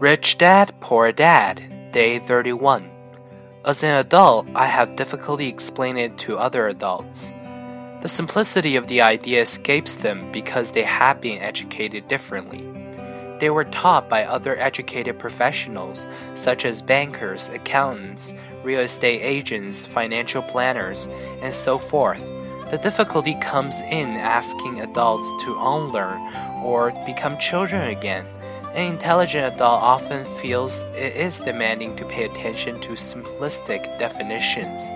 Rich Dad, Poor Dad, Day 31. As an adult, I have difficulty explaining it to other adults. The simplicity of the idea escapes them because they have been educated differently. They were taught by other educated professionals, such as bankers, accountants, real estate agents, financial planners, and so forth. The difficulty comes in asking adults to unlearn or become children again. An intelligent adult often feels it is demanding to pay attention to simplistic definitions.